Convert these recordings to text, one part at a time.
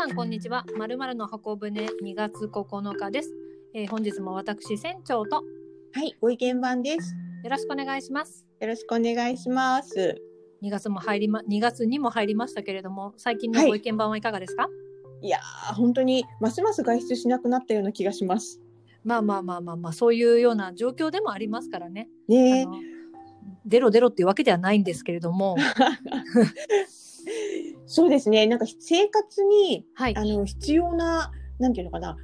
さんこんにちは。まるまるの箱舟2月9日です、えー本日も私船長とはい、ご意見番です。よろしくお願いします。よろしくお願いします。2月も入りま2月にも入りましたけれども、最近のはいご意見番はいかがですか？いやー、本当にますます外出しなくなったような気がします。まあまあまあまあまあそういうような状況でもありますからね。ねあの出ろ出ろっていうわけではないんですけれども、そうですね。なんか生活にはい。あの必要ななんていうのかな。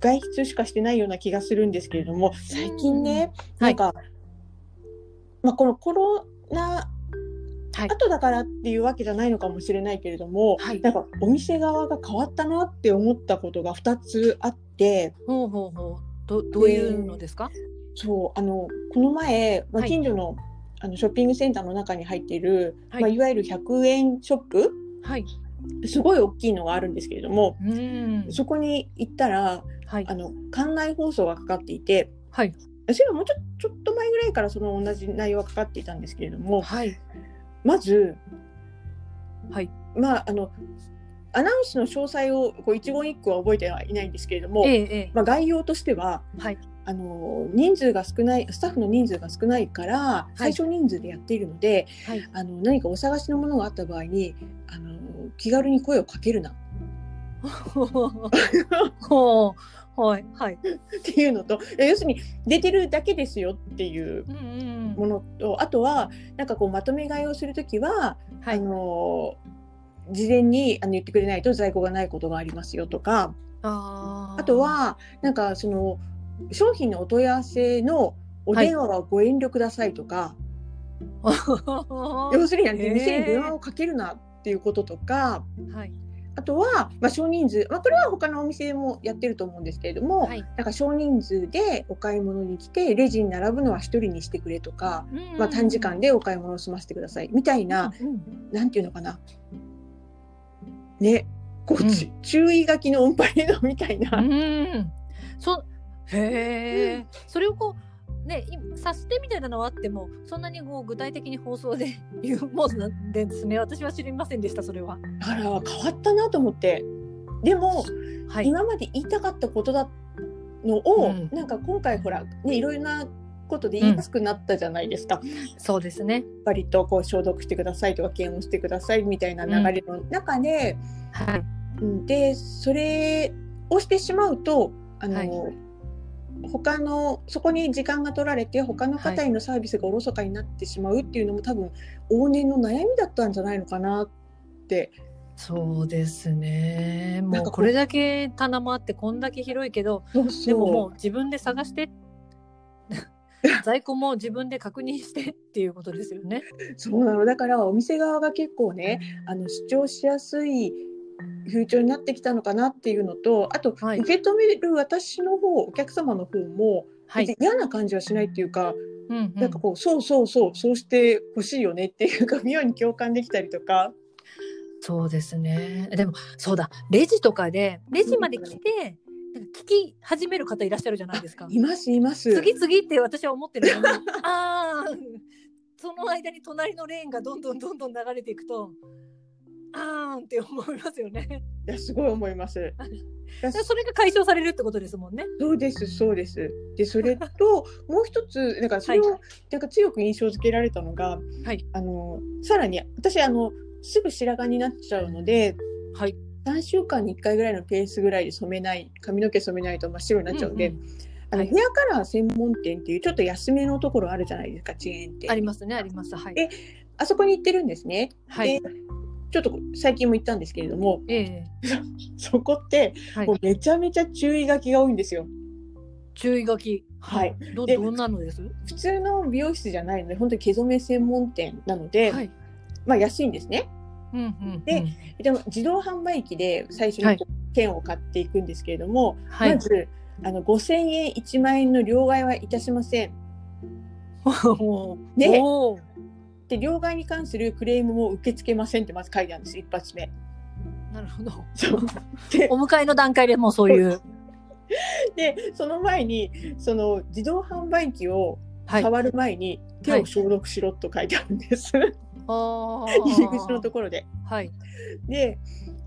外出しかしてないような気がするんですけれども、最近ね、はないんか、まあこのコロナはい。後だからっていうわけじゃないのかもしれないけれども、はい。なんかお店側が変わったなって思ったことが2つあって、ほうほうほう。どどういうのですか？そうあのこの前、まあ、はい。近所の,、あのショッピングセンターの中に入っている、はい。いまあ、いわゆる100円ショップはい。すごい大きいのがあるんですけれども、うーん。そこに行ったらはいあの館内放送がかかっていてはいそれはもうちょちょっと前ぐらいからその同じ内容がかかっていたんですけれどもはいまず、はい。まあ、あのアナウンスの詳細をこう一言一句は覚えてはいないんですけれども、えええまあ、概要としてはえはいあの人数が少ないスタッフの人数が少ないから最小人数でやっているので、はい。あの何かお探しのものがあった場合にあの気軽に声をかけるな。はいはい。ていうのと要するに出てるだけですよっていううんうんものとあとはなんかこうまとめ買いをするときは、はい。あの事前にあの言ってくれないと在庫がないことがありますよとかあとはなんかその商品のお問い合わせのお電話はご遠慮くださいとか、要するに店に電話をかけるなっていうこととかはい。あとは、まあ、少人数、まあ、これは他のお店もやってると思うんですけれども、はい。なんか少人数でお買い物に来てレジに並ぶのは一人にしてくれとか、まあ、短時間でお買い物を済ませてください。みたいな、うんなんていうのかな。ねこう、うん。ち注意書きのオンパレードみたいな、うん。そへえ、それをこうねい察してみたいなのはあってもそんなにこう具体的に放送で 言うもんなんですね。私は知りませんでしたそれは。あら変わったなと思って。でも、はい。今まで言いたかったことだのを、うん。なんか今回ほら、ね、いろいろなことで言いやすくなったじゃないですか。そうですね。割とこう消毒してくださいとか検温してくださいみたいな流れの中で、はい。うん。でそれをしてしまうとあの、はい他のそこに時間が取られて他の方へのサービスがおろそかになってしまうっていうのも多分往年の悩みだったんじゃないのかなって。そうですね。なんかこうもうこれだけ棚もあってこんだけ広いけどでももう自分で探して 在庫も自分で確認してっていうことですよね。そうなの。だからお店側が結構ねあの主張しやすい風潮になってきたのかなっていうのとあと、はい受け止める私の方お客様の方も嫌な感じはしないっていうか、うんうんなんかこうそうそうそうそうしてほしいよねっていうか妙に共感できたりとかそうですね。でもそうだレジとかでレジまで来てなんか聞き始める方いらっしゃるじゃないですか。いますいます。次々って私は思ってるのに ああその間に隣のレーンがどんどんどんどん流れていくとあーんって思いますよね。いやすごい思います。でそれが解消されるってことですもんね。そうですそうです。でそれと もう一つなんかそれを、はなんか強く印象付けられたのが、はいあのさらに私あのすぐ白髪になっちゃうのではい。3週間に1回ぐらいのペースぐらいで染めない髪の毛染めないと真っ白になっちゃうんで、うんうんあのはいヘアカラー専門店っていうちょっと安めのところあるじゃないですかチェーン店ありますねあります。はい。えあそこに行ってるんですね。はい。でちょっと最近も行ったんですけれどもええ そこってはいもう。めちゃめちゃ注意書きが多いんですよ。注意書き。はい。どでどんなのです？普通の美容室じゃないので本当に毛染め専門店なので、はい。まあ安いんですね。うんうんうん。ででも自動販売機で最初はいに券を買っていくんですけれども、はいま。ずあの5000円1万円の両替はいたしません。でで、両替に関するクレームも受け付けませんってまず書いてあるんです一発目。なるほど。そう でお迎えの段階でもうそういう。でその前にその自動販売機をはい。触る前に手を消毒しろと書いてあるんです、あ入り口のところで。はい。で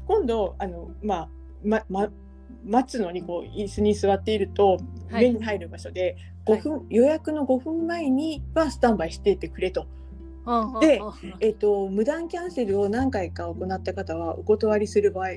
今度あのまあまま待つのにこう椅子に座っているとはい目に入る場所で5分、予約の5分前にはスタンバイしていてくれと。でえっと無断キャンセルを何回か行った方はお断りする場合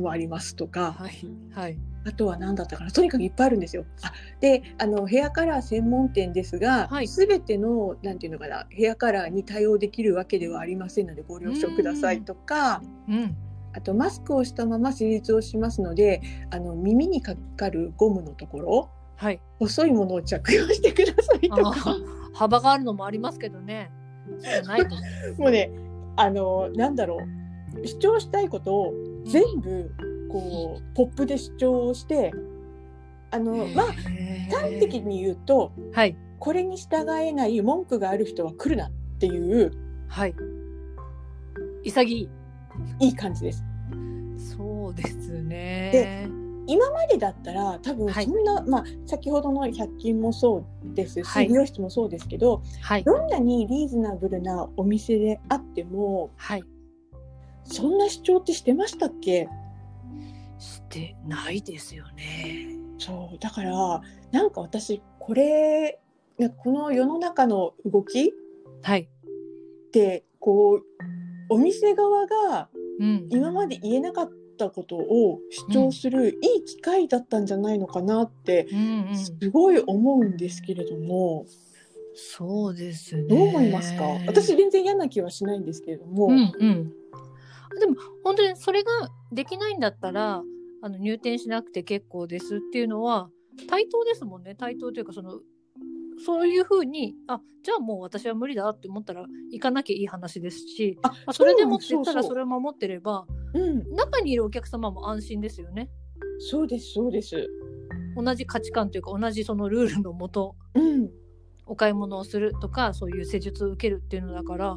もありますとか、はいはい。あとは何だったかな。とにかくいっぱいあるんですよ。あであのヘアカラー専門店ですが、はい。全てのなんていうのかなヘアカラーに対応できるわけではありませんのでご了承くださいとか。うん。あとマスクをしたまま施術をしますのであの耳にかかるゴムのところはい。細いものを着用してくださいとあかー幅があるのもありますけどねもうねあのなんだろう。主張したいことを全部こうポップで主張してあのまあ端的に言うとはい。これに従えない文句がある人は来るなっていうはい。潔い。いい感じです。そうですね。で今までだったら多分はい。そんな、まあ先ほどの100均もそうですし、はい。美容室もそうですけどはい。どんなにリーズナブルなお店であってもはい。そんな主張ってしてましたっけ？してないですよね。そうだからなんか私これねこの世の中の動きっはい。てこうお店側がうん。今まで言えなかったことを主張するいい機会だったんじゃないのかなってすごい思うんですけれども、そうですね。どう思いますか？私全然嫌な気はしないんですけれども、うんうん。でも本当にそれができないんだったらあの入店しなくて結構ですっていうのは対等ですもんね。対等というかそのそういうふうにあじゃあもう私は無理だって思ったら行かなきゃいい話ですし、あまあ、それでもって言ったらそれを守ってればうん、中にいるお客様も安心ですよね。そうですそうです。同じ価値観というか同じそのルールのもとうん、お買い物をするとかそういう施術を受けるっていうのだから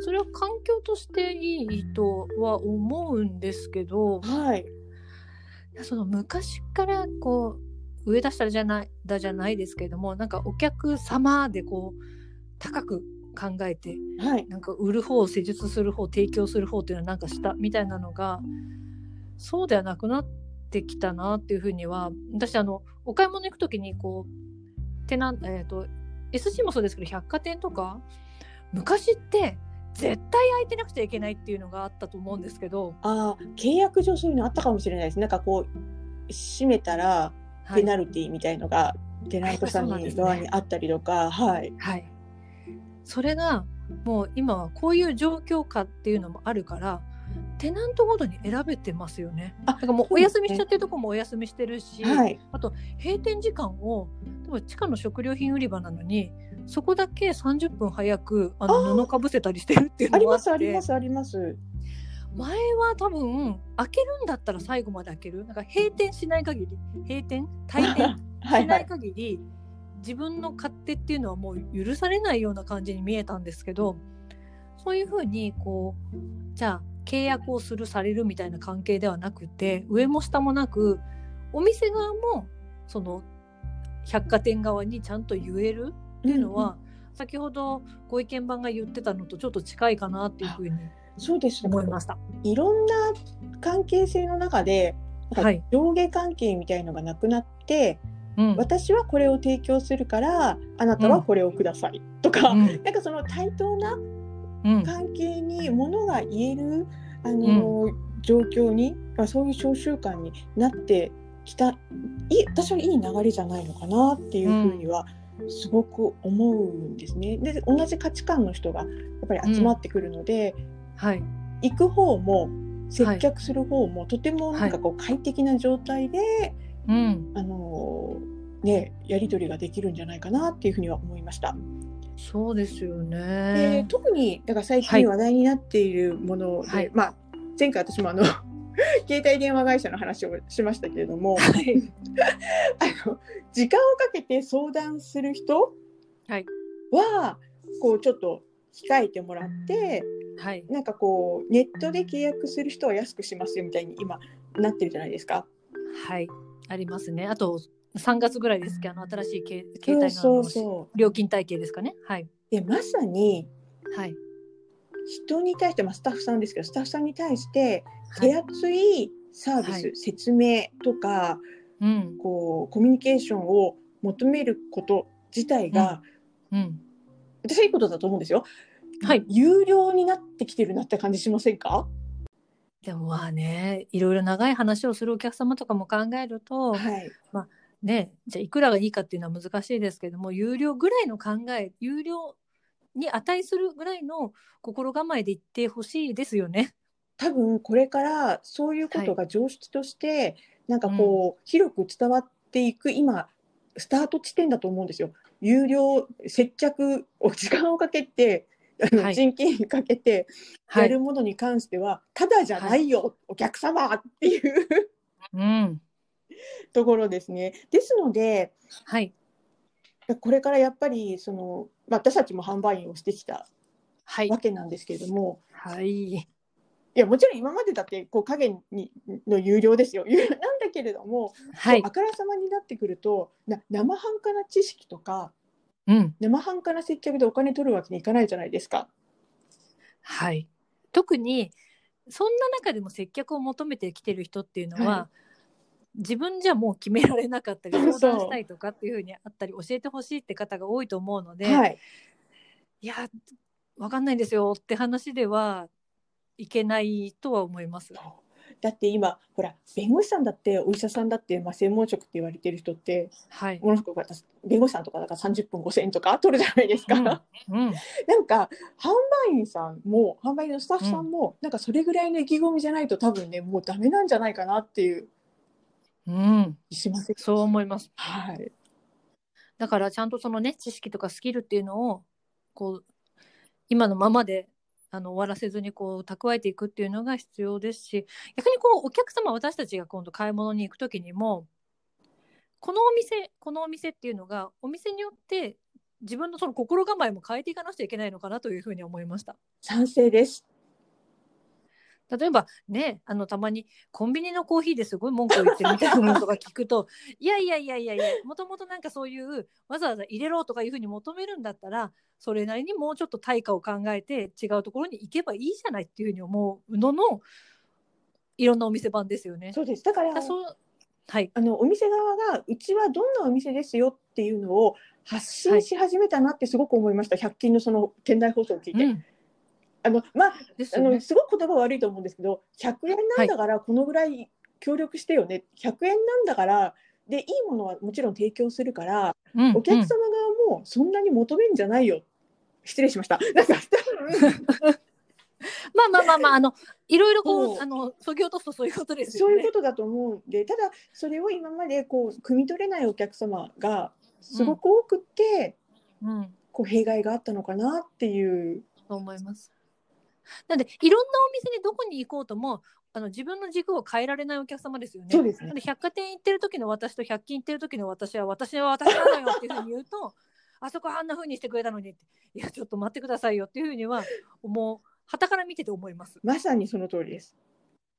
それは環境としていいとは思うんですけどはい。その昔からこう上出したらじゃないだじゃないですけれどもなんかお客様でこう高く考えてはい。なんか売る方施術する方提供する方っていうのはなんかしたみたいなのがそうではなくなってきたなっていうふうには私あのお買い物行く時にこうテナえっ、と SC もそうですけど百貨店とか昔って絶対空いてなくちゃいけないっていうのがあったと思うんですけど、ああ、契約上そういうのあったかもしれないです。なんかこう閉めたらはいペナルティーみたいのがテナントさん側にあったりとか、はい。はい、それがもう今はこういう状況下っていうのもあるからテナントごとに選べてますよね。あだからもうお休みしちゃってるとこもお休みしてるし、はい。あと閉店時間を地下の食料品売り場なのにそこだけ30分早くあの布かぶせたりしてるっていうありますのがあってありますあります。前は多分開けるんだったら最後まで開ける？なんか閉店しない限り閉店？退店しないはいはい。限り、自分の勝手っていうのはもう許されないような感じに見えたんですけどそういうふうにこうじゃあ契約をするされるみたいな関係ではなくて上も下もなくお店側もその百貨店側にちゃんと言える？っていうのは、先ほどご意見番が言ってたのとちょっと近いかなっていうふうにそうです。思いました。いろんな関係性の中で、上下関係みたいのがなくなって、うん。私はこれを提供するから、あなたはこれをください、とか、うん。なんかその対等なうん。関係にものが言えるあの、状況にあそういう召集感になってきた。いい私はいい流れじゃないのかなっていうふうにはすごく思うんですね。で同じ価値観の人がやっぱり集まってくるので、はい。行く方も接客する方も、とてもなんかこう快適な状態で、うん、あのねやり取りができるんじゃないかなっていうふうには思いました。そうですよでね。特にだから最はい。近話題になっているもので、はい。まあ前回私もあの 携帯電話会社の話をしましたけれどもはい。あの時間をかけて相談する人はい。はこうちょっと控えてもらってはい。なんかこうネットで契約する人は安くしますよみたいに今なってるじゃないですか。はい。ありますね。あと3月ぐらいですけどあの新しいけ携帯のあそうのそう。料金体系ですかね。はい。でまさにはい。人に対して、まあ、スタッフさんですけどスタッフさんに対して手厚いサービス、はい。説明とかうん。こうコミュニケーションを求めること自体が、うん私はいいことだと思うんですよ。はい有料になってきてるなって感じしませんか？でもまあねいろいろ長い話をするお客様とかも考えると、はい。ねじゃあいくらがいいかっていうのは難しいですけども有料ぐらいの考え有料に値するぐらいの心構えで言ってほしいですよね。多分これからそういうことが常識として、なんかこう、広く伝わっていく今スタート地点だと思うんですよ。有料接着を時間をかけてはい人件費かけてはい。やるものに関しては、ただじゃないよ、お客様っていううん。ところですね。ですのではい。これからやっぱりその、まあ、私たちも販売員をしてきたはいわ。けなんですけれども、はい。いやもちろん今までだってこう影にの有料ですよ有料 なんだけれども、はいあ。からさまになってくるとな生半可な知識とかうん。生半可な接客でお金取るわけにいかないじゃないですか。はい。特に、そんな中でも接客を求めてきてる人っていうのは、は自分じゃもう決められなかったり、相談したいとかっていうふうにあったり、教えてほしいって方が多いと思うので、はい、いや、わかんないんですよって話ではいけないとは思います。だって今ほら弁護士さんだってお医者さんだって、まあ、専門職って言われてる人ってはい。ものすごく私弁護士さんとかだから30分5000円とか取るじゃないですか。うんうん。なんか販売員さんも販売員のスタッフさんも、なんかそれぐらいの意気込みじゃないと多分ねもうダメなんじゃないかなっていううん。気しませんそう思います。はいだからちゃんとそのね知識とかスキルっていうのをこう今のままであの終わらせずにこう蓄えていくっていうのが必要ですし逆にこうお客様私たちが今度買い物に行く時にもこのお店このお店っていうのがお店によって自分のその心構えも変えていかなくちゃいけないのかなというふうに思いました。賛成です。例えばねあのたまにコンビニのコーヒーですごい文句を言ってるみたいなのとか聞くと いやいやいやいやいやもともとなんかそういうわざわざ入れろとかいうふうに求めるんだったらそれなりにもうちょっと対価を考えて違うところに行けばいいじゃないっていうふうに思うののいろんなお店番ですよね。そうです。だからだそうはいあのお店側がうちはどんなお店ですよっていうのを発信し始めたなってすごく思いました。100均のその店内放送を聞いて、うん、あのまあね。のすごく言葉悪いと思うんですけど、100円なんだからこのぐらい協力してよね。100円なんだからでいいものはもちろん提供するから、うんお客様側もそんなに求めんじゃないよ。失礼しました。なんか まあまあまあまああのいろいろこそううあのそぎ落とすとそういうことですよそうね。いうことだと思うんで、ただそれを今までこう汲み取れないお客様がすごく多くって、うんこう弊害があったのかなっていう。と思います。なんでいろんなお店にどこに行こうともあの自分の軸を変えられないお客様ですよね。そうですね百貨店行ってる時の私と百均行ってる時の私は私は私なのよっていうふうに言うと あそこあんなふうにしてくれたのにっていやちょっと待ってくださいよっていうふうには思う旗から見てて思います。まさにその通りです。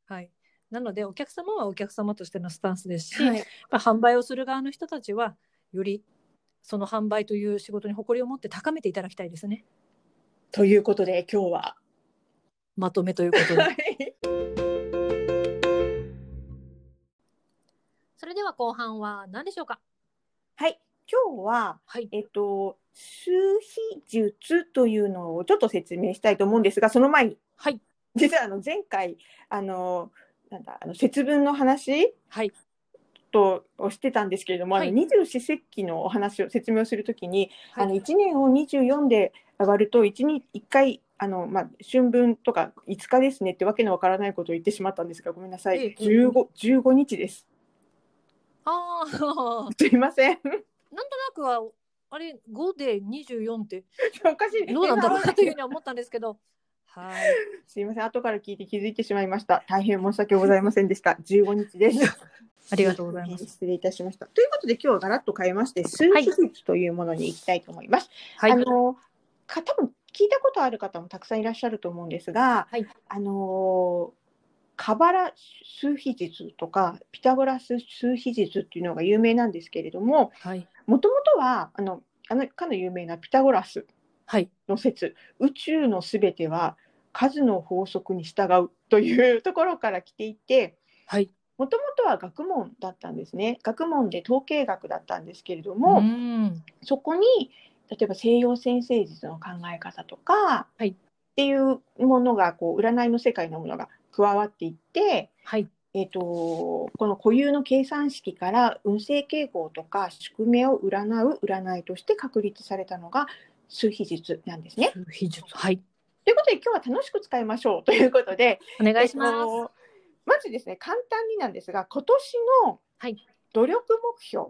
はい。なのでお客様はお客様としてのスタンスですし、はい、まあ、販売をする側の人たちはよりその販売という仕事に誇りを持って高めていただきたいですね。ということで今日は。まとめということで。はいそれでは後半は何でしょうか？はい、今日は、はい。えっと、数比術というのをちょっと説明したいと思うんですが、その前に、はい。実はあの前回、あの、なんだ、あの節分の話はい。とをしてたんですけれども、はいあの二十四節気のお話を説明をするときに、はいあの1年を24で上がると1に1回あの、まあ、春分とか5日ですねってわけのわからないことを言ってしまったんですがごめんなさい、ええ 15, 15日です。ああ、すいません。なんとなくは、あれ、5で24っておかしい。どうなんだろうなというふうには思ったんですけど、はい。すいません。後から聞いて気づいてしまいました。大変申し訳ございませんでした。15日です。ありがとうございます。失礼いたしました。ということで今日はガラッと変えまして、数比術というものに行きたいと思います。はい。あのか多分聞いたことある方もたくさんいらっしゃると思うんですが、はいあのカバラ数比術とかピタゴラス数比術っていうのが有名なんですけれども、はい。もともとはあのあのかの有名なピタゴラスはい。の説、宇宙のすべては数の法則に従うというところから来ていてはい。もともとは学問だったんですね学問で統計学だったんですけれどうも、ん。そこに例えば西洋占星術の考え方とか、はいっていうものがこう占いの世界のものが加わっていって、はい。えー、とこの固有の計算式から運勢傾向とか宿命を占う占いとして確立されたのが数秘術なんですね。数秘術。はい。ということで今日は楽しく使いましょうということでお願いします。えまずですね簡単になんですが今年のはい努力目標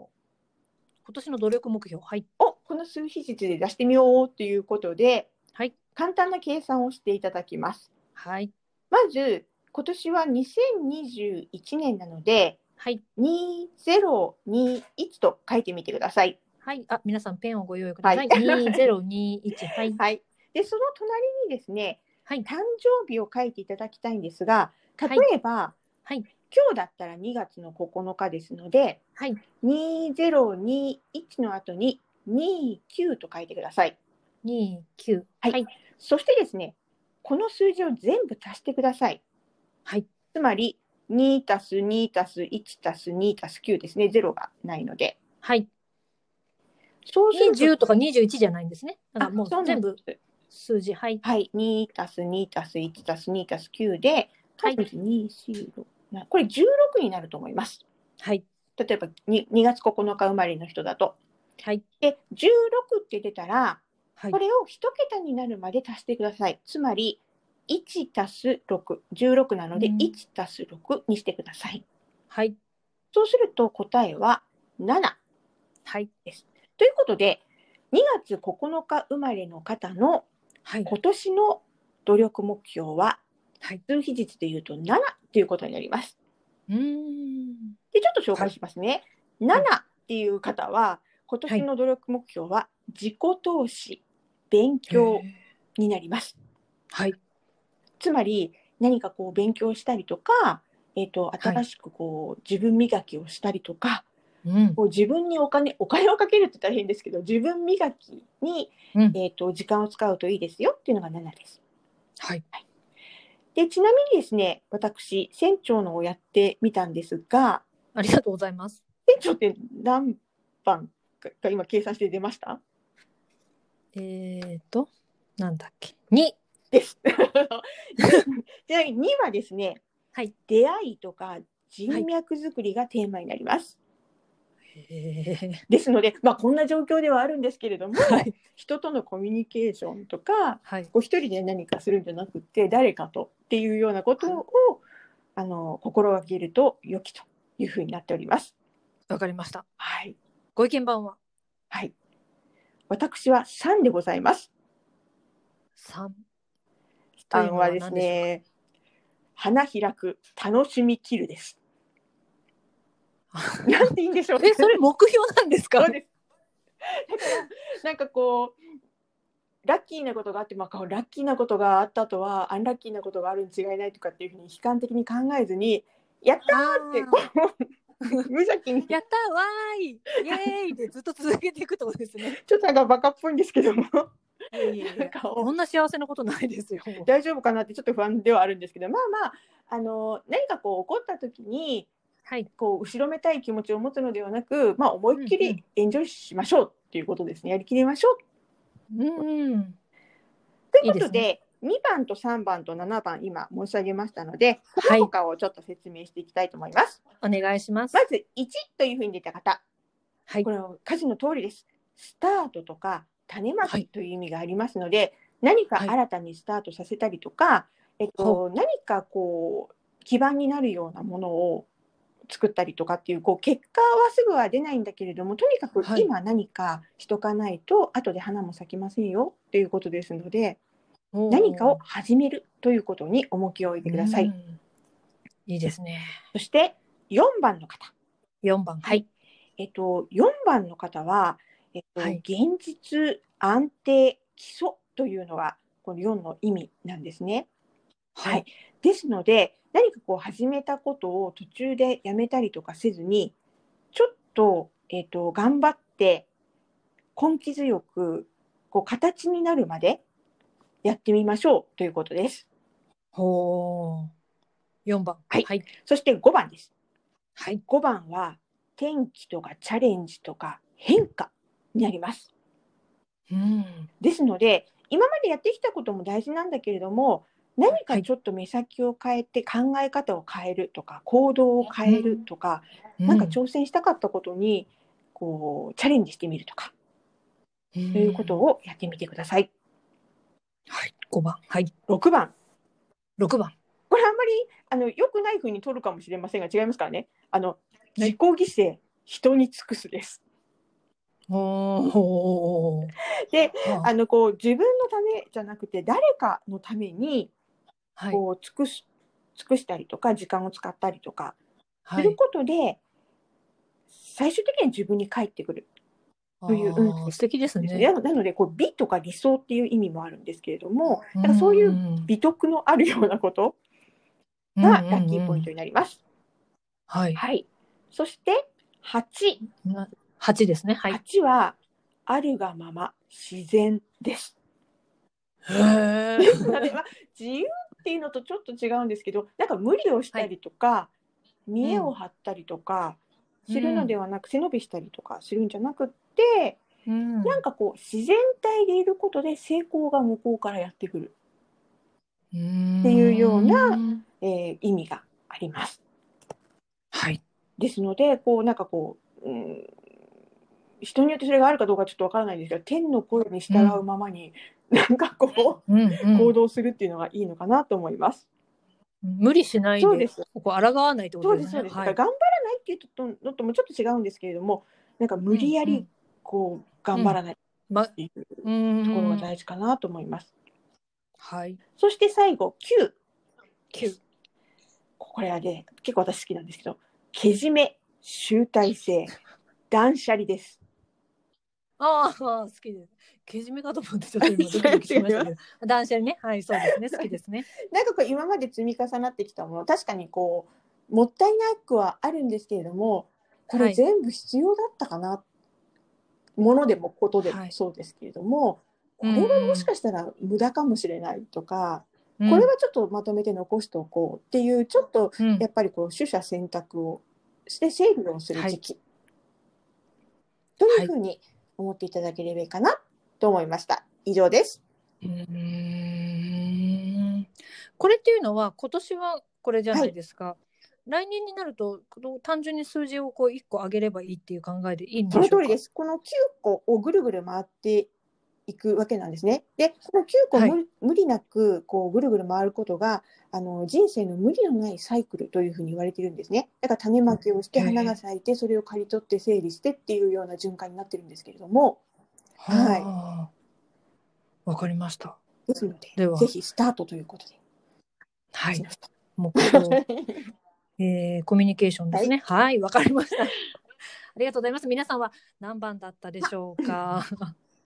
今年の努力目標。はい。をこの数秘術で出してみようということではい。簡単な計算をしていただきます。はい。まず今年は2021年なのではい。2021と書いてみてください。はい。あ、皆さんペンをご用意ください。はい 二ゼロ二一。はい。はい。でその隣にですねはい。誕生日を書いていただきたいんですが例えば、はい。今日だったら2月の9日ですのではい。2021の後に29と書いてください。二九。はいはい。そしてですねこの数字を全部足してください。はい。つまり2たす2たす1たす2たす9ですね0がないのではい。そうすると二十とか二十一じゃないんですね。だからもう全部数字。はい。はい、2たす2たす1たす2たす9で、はい2、4、6なこれ16になると思います。はい。例えば 2, 2月9日生まれの人だと。はい。で、16って出たら、はいこ。れを1桁になるまで足してください。つまり、1たす6、16なのでうん1たす6にしてください。はい。そうすると答えは7。はい。ということで、2月9日生まれの方のはい。今年の努力目標ははい。数比率でいうと7ということになります。うーん。で、ちょっと紹介しますね。い7っていう方は、今年の努力目標は自己投資、勉強になります。はい。つまり、何かこう勉強したりとか、えっ、と、新しくこう、自分磨きをしたりとか、うん。こう自分にお金、お金をかけるって大変ですけど、自分磨きに、うんえっ、と、時間を使うといいですよっていうのが7です。はい。で、ちなみにですね、私、船長のをやってみたんですが、ありがとうございます。船長って何番？か今計算して出ました？えっと、なんだっけ？二。です。ちなみに2はですね、はい出会いとか人脈作りがテーマになります。へえ。ですので、まあ、こんな状況ではあるんですけれども、はい。人とのコミュニケーションとか、はい。こう一人で何かするんじゃなくて、誰かとっていうようなことを、あの心がけると良きというふうになっております。わかりました。はい。ご意見番は？はい。私は3でございます。三。という3はですね、花開く、楽しみきるです。なんていいんでしょうえ、それ目標なんですか？そうです。だから、なんかこう、ラッキーなことがあって、まあ、ラッキーなことがあったとは、アンラッキーなことがあるに違いないとかっていうふうに悲観的に考えずに、やったーって、無邪気に、やったーわーいイエーイでずっと続けていくってことですね。ちょっとなんかバカっぽいんですけども、いやいやいやなんかこんな幸せなことないですよ。大丈夫かなってちょっと不安ではあるんですけど、まあまあ、あの、何かこう起こった時に、はい。こう後ろめたい気持ちを持つのではなく、まあ、思いっきうんうんりエンジョイしましょうっていうことですね。やりきりましょううんうん。ということで、2番と3番と7番、今申し上げましたので、はいその他をちょっと説明していきたいと思います。お願いします。まず、1というふうに出た方、はいこ。れは歌詞の通りです。スタートとか種まはいきという意味がありますので、何かはい新たにスタートさせたりとか、えっと、何かこう、基盤になるようなものを作ったりとかっていう、こう、結果はすぐは出ないんだけれども、とにかくはい今何かしとかないと、後で花も咲きませんよっていうことですので、何かを始めるということに重きを置いてください。うんいいですね。そして4番の方、四番。はい。えっと、4番の方は、えっとはい現実、安定、基礎というのがこの4の意味なんですね。はい。ですので何かこう始めたことを途中でやめたりとかせずにちょっと,、えっと頑張って根気強くこう形になるまでやってみましょうということです。ほう。4番。はいはい。そして5番です。はい。5番は転機とかチャレンジとか変化になります。うん。ですので今までやってきたことも大事なんだけれども何かちょっと目先を変えて考え方を変えるとか行動を変えるとか、なんか挑戦したかったことにこうチャレンジしてみるとか、とということをやってみてください。はい。5番。はい。6番6番。これあんまりあの良くない風に取るかもしれませんが違いますからね。あの自己犠牲人に尽くすです。ではあのこう自分のためじゃなくて誰かのためにはい。こう尽くす尽くしたりとか時間を使ったりとかはい。することで、最終的には自分に返ってくるといううん素敵ですね。ね。ななのでこう美とか理想っていう意味もあるんですけれどもだからそういううん美徳のあるようなことがラッキーポイントになります。はい。はい、そして8、な8ですね。はい。8はあるがまま自然です。へ 自由っていうのとちょっと違うんですけどなんか無理をしたりとか、見栄を張ったりとかするのではなく、背伸びしたりとかするんじゃなくって、うんなんかこう自然体でいることで成功が向こうからやってくる、っていうようなえー意味があります。はい。ですのでこうなんかこう、うん、人によってそれがあるかどうかちょっとわからないんですけど天の声に従うままに、なんかこうんううん行動するっていうのがいいのかなと思います。無理しないでそうですここ抗わないってこそうです、そうです。とです頑張らないっていうとのともちょっと違うんですけれども、なんか無理やりうんうんこう頑張らないっまていううんところが大事かなと思います。はい。そして最後9。9。これはね、結構私好きなんですけど、けじめ、集大成、断捨離です。ああ、好きです。けじめかと思ってちょっと今ドキドキしましたけど。断捨離ね。はい、そうですね。好きですね。なんかこう今まで積み重なってきたもの、確かにこう、もったいなくはあるんですけれども、これはい全部必要だったかな、ものでもことではい。もそうですけれども、これはもしかしたら無駄かもしれないとか、うん。これはちょっとまとめて残しておこうっていう、ちょっとうん。やっぱりこう取捨選択をして整理をする時期、というふうに思っていただければいいかなと思いました。以上です。うー。んこれっていうのは今年はこれじゃないですか。来年になると単純に数字をこう1個上げればいいっていう考えでいいんでしょうか？その通りです。この9個をぐるぐる回っていくわけなんですね。で、この9個無,、はい無理なくこうぐるぐる回ることがあの人生の無理のないサイクルというふうに言われているんですね。だから種まきをして花が咲いてそれを刈り取って整理してっていうような循環になってるんですけれども、はいはあわかりました。ですのでではぜひスタートということで。はい。目標、えーコミュニケーションですね。はい、わ、かりました。ありがとうございます。皆さんは何番だったでしょうか？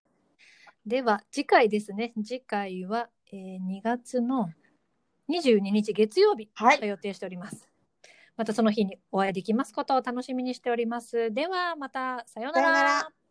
では次回ですね。次回は、えー2月の22日月曜日はいと予定しております。またその日にお会いできますことを楽しみにしております。ではまたさようなら。